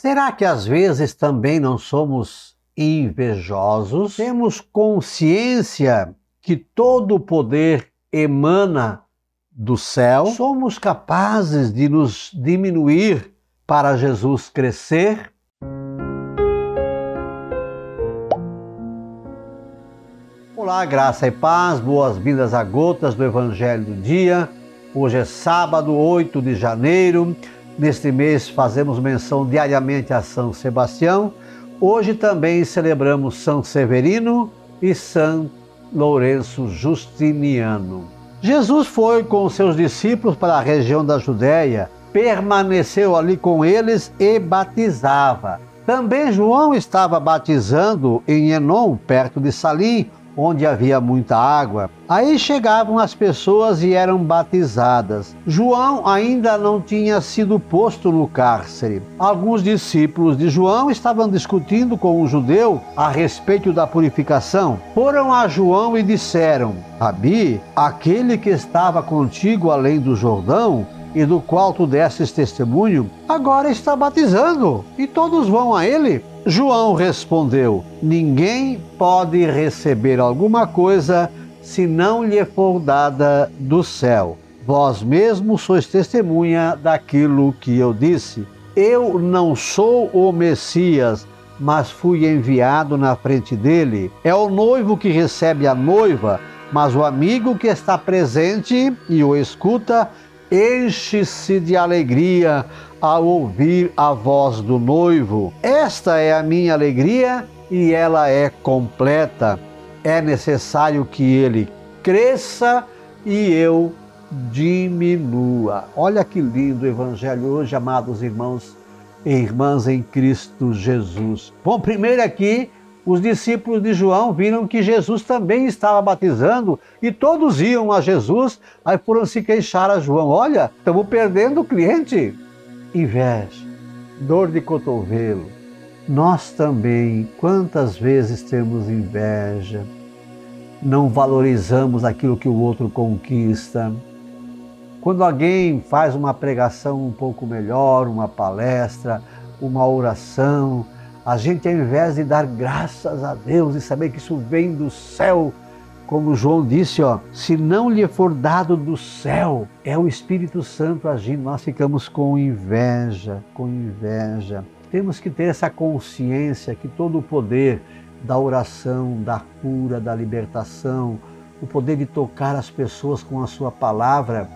Será que às vezes também não somos invejosos? Temos consciência que todo o poder emana do céu? Somos capazes de nos diminuir para Jesus crescer? Olá, graça e paz, boas-vindas a gotas do Evangelho do Dia. Hoje é sábado, 8 de janeiro. Neste mês fazemos menção diariamente a São Sebastião. Hoje também celebramos São Severino e São Lourenço Justiniano. Jesus foi com seus discípulos para a região da Judéia, permaneceu ali com eles e batizava. Também João estava batizando em Enon, perto de Salim, onde havia muita água. Aí chegavam as pessoas e eram batizadas. João ainda não tinha sido posto no cárcere. Alguns discípulos de João estavam discutindo com um judeu a respeito da purificação. Foram a João e disseram: Rabi, aquele que estava contigo além do Jordão, e do qual tu desses testemunho, agora está batizando, e todos vão a ele. João respondeu: Ninguém pode receber alguma coisa se não lhe for dada do céu. Vós mesmos sois testemunha daquilo que eu disse. Eu não sou o Messias, mas fui enviado na frente dele. É o noivo que recebe a noiva, mas o amigo que está presente e o escuta enche-se de alegria ao ouvir a voz do noivo. Esta é a minha alegria e ela é completa. É necessário que ele cresça e eu diminua. Olha que lindo o evangelho hoje, amados irmãos e irmãs em Cristo Jesus. Bom, primeiro aqui, os discípulos de João viram que Jesus também estava batizando e todos iam a Jesus, aí foram se queixar a João: Olha, estamos perdendo o cliente inveja, dor de cotovelo. Nós também, quantas vezes temos inveja, não valorizamos aquilo que o outro conquista. Quando alguém faz uma pregação um pouco melhor, uma palestra, uma oração, a gente, ao invés de dar graças a Deus e saber que isso vem do céu, como João disse, ó, se não lhe for dado do céu, é o Espírito Santo agindo. Nós ficamos com inveja, com inveja. Temos que ter essa consciência que todo o poder da oração, da cura, da libertação, o poder de tocar as pessoas com a sua palavra,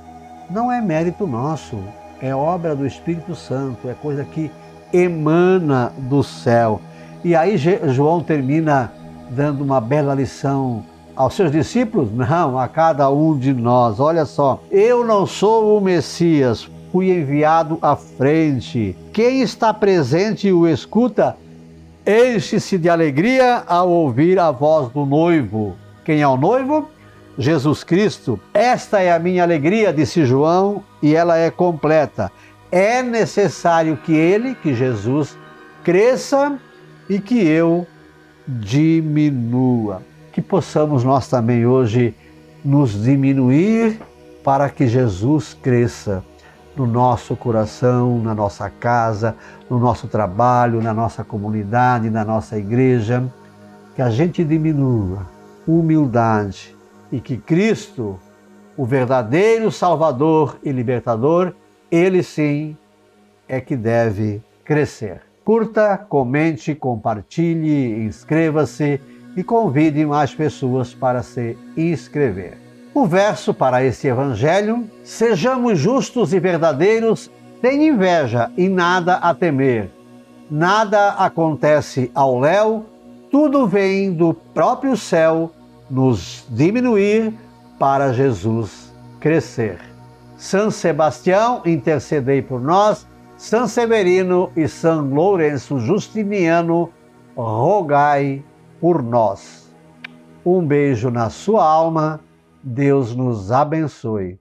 não é mérito nosso, é obra do Espírito Santo, é coisa que emana do céu. E aí João termina dando uma bela lição aos seus discípulos? Não, a cada um de nós. Olha só, eu não sou o Messias, fui enviado à frente. Quem está presente e o escuta, enche-se de alegria ao ouvir a voz do noivo. Quem é o noivo? Jesus Cristo. Esta é a minha alegria, disse João, e ela é completa. É necessário que ele, que Jesus, cresça e que eu diminua que possamos nós também hoje nos diminuir para que Jesus cresça no nosso coração, na nossa casa, no nosso trabalho, na nossa comunidade, na nossa igreja. Que a gente diminua humildade e que Cristo, o verdadeiro Salvador e Libertador, ele sim é que deve crescer. Curta, comente, compartilhe, inscreva-se e convide mais pessoas para se inscrever. O verso para esse evangelho: Sejamos justos e verdadeiros, sem inveja e nada a temer. Nada acontece ao léu, tudo vem do próprio céu nos diminuir para Jesus crescer. São Sebastião, intercedei por nós. São Severino e São Lourenço Justiniano, rogai por nós. Um beijo na sua alma. Deus nos abençoe.